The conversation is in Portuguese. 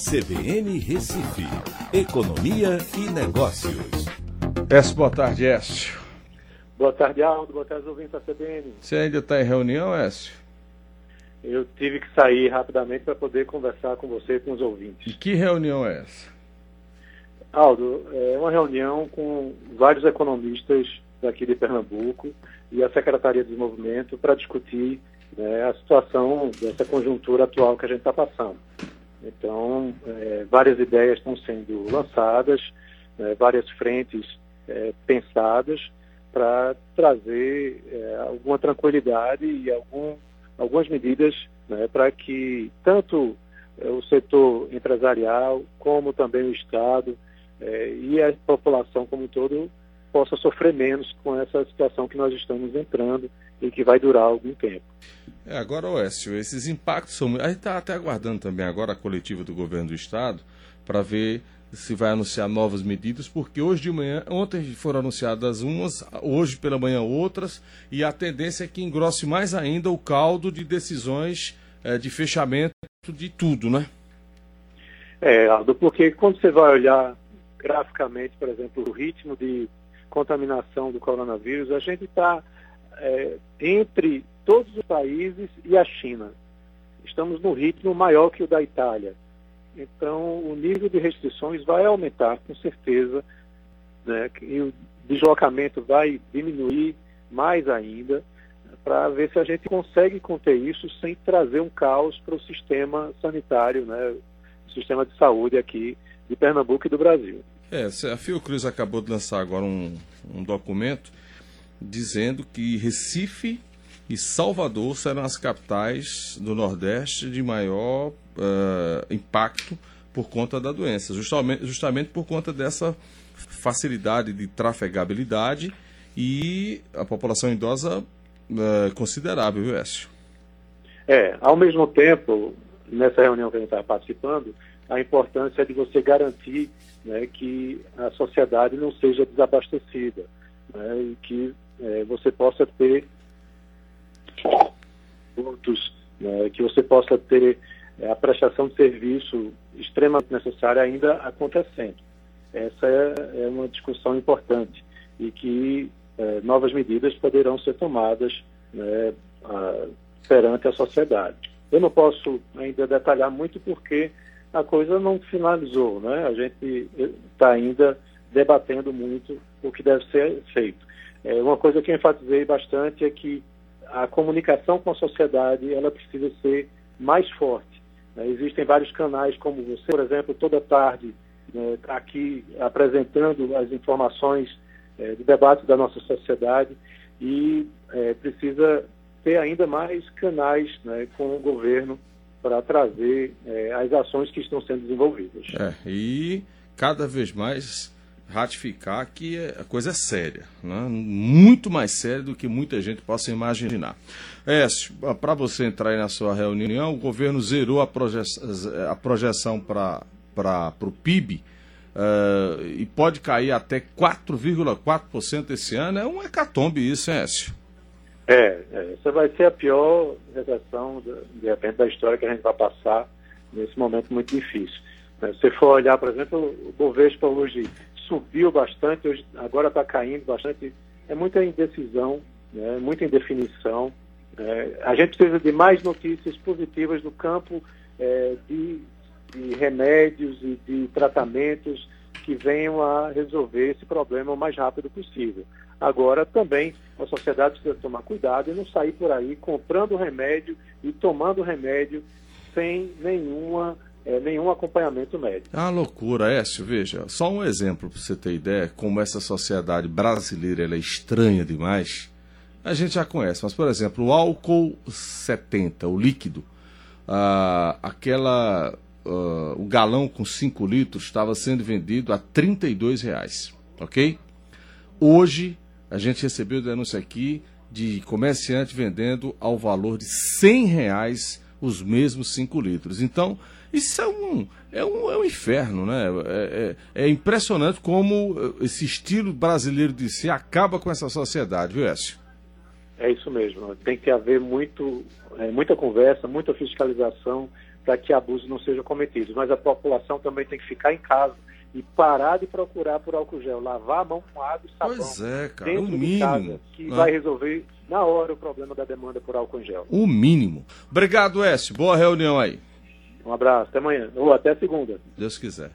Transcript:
CBN Recife. Economia e Negócios. Écio, boa tarde, Écio. Boa tarde, Aldo. Boa tarde, ouvintes da CBN. Você ainda está em reunião, Écio? Eu tive que sair rapidamente para poder conversar com você e com os ouvintes. E que reunião é essa? Aldo, é uma reunião com vários economistas daqui de Pernambuco e a Secretaria de Desenvolvimento para discutir né, a situação dessa conjuntura atual que a gente está passando. Então, é, várias ideias estão sendo lançadas, é, várias frentes é, pensadas para trazer é, alguma tranquilidade e algum, algumas medidas né, para que tanto é, o setor empresarial como também o Estado é, e a população como um todo possa sofrer menos com essa situação que nós estamos entrando e que vai durar algum tempo. É, agora, Oécio, esses impactos são. A gente está até aguardando também agora a coletiva do governo do Estado para ver se vai anunciar novas medidas, porque hoje de manhã, ontem foram anunciadas umas, hoje pela manhã outras, e a tendência é que engrosse mais ainda o caldo de decisões é, de fechamento de tudo, né? É, Aldo, porque quando você vai olhar graficamente, por exemplo, o ritmo de contaminação do coronavírus, a gente está é, entre todos os países e a China. Estamos no ritmo maior que o da Itália. Então, o nível de restrições vai aumentar, com certeza, né, e o deslocamento vai diminuir mais ainda, para ver se a gente consegue conter isso sem trazer um caos para o sistema sanitário, né, o sistema de saúde aqui de Pernambuco e do Brasil. É, a Fiocruz acabou de lançar agora um, um documento dizendo que Recife e Salvador serão as capitais do Nordeste de maior uh, impacto por conta da doença, justamente, justamente por conta dessa facilidade de trafegabilidade e a população idosa uh, considerável, viu, Écio? É, ao mesmo tempo, nessa reunião que a gente está participando, a importância de você garantir né, que a sociedade não seja desabastecida né, e que é, você possa ter pontos, né, que você possa ter é, a prestação de serviço extremamente necessária ainda acontecendo. Essa é, é uma discussão importante e que é, novas medidas poderão ser tomadas né, a, perante a sociedade. Eu não posso ainda detalhar muito porque a coisa não finalizou, né? A gente está ainda debatendo muito o que deve ser feito. É, uma coisa que eu enfatizei bastante é que a comunicação com a sociedade ela precisa ser mais forte. Né? Existem vários canais como você, por exemplo, toda tarde né, aqui apresentando as informações é, do debate da nossa sociedade e é, precisa ter ainda mais canais né, com o governo para trazer é, as ações que estão sendo desenvolvidas. É, e cada vez mais ratificar que a coisa é séria, né? muito mais séria do que muita gente possa imaginar. Écio, para você entrar aí na sua reunião, o governo zerou a, proje a projeção para o PIB uh, e pode cair até 4,4% esse ano. É um hecatombe isso, hein, Écio? É, é, essa vai ser a pior recessão, de repente, da história que a gente vai passar nesse momento muito difícil. Se você for olhar, por exemplo, o Bovespa hoje subiu bastante, hoje, agora está caindo bastante. É muita indecisão, né, muita indefinição. É, a gente precisa de mais notícias positivas no campo é, de, de remédios e de tratamentos que venham a resolver esse problema o mais rápido possível. Agora, também, a sociedade precisa tomar cuidado e não sair por aí comprando remédio e tomando remédio sem nenhuma, é, nenhum acompanhamento médico. Uma loucura, Écio. Veja, só um exemplo para você ter ideia como essa sociedade brasileira é estranha demais. A gente já conhece, mas, por exemplo, o álcool 70, o líquido, ah, aquela, ah, o galão com 5 litros estava sendo vendido a R$ reais, ok? Hoje a gente recebeu denúncia aqui de comerciante vendendo ao valor de 100 reais os mesmos 5 litros. Então, isso é um, é um, é um inferno, né? É, é, é impressionante como esse estilo brasileiro de ser acaba com essa sociedade, viu, Écio? É isso mesmo. Tem que haver muito, é, muita conversa, muita fiscalização para que abusos não sejam cometidos. Mas a população também tem que ficar em casa e parar de procurar por álcool gel, lavar a mão com água e sabão. Pois é, cara, o dentro de mínimo. casa, que né? vai resolver na hora o problema da demanda por álcool em gel. O mínimo. Obrigado, Écio. Boa reunião aí. Um abraço, até amanhã. Ou até segunda. Deus quiser.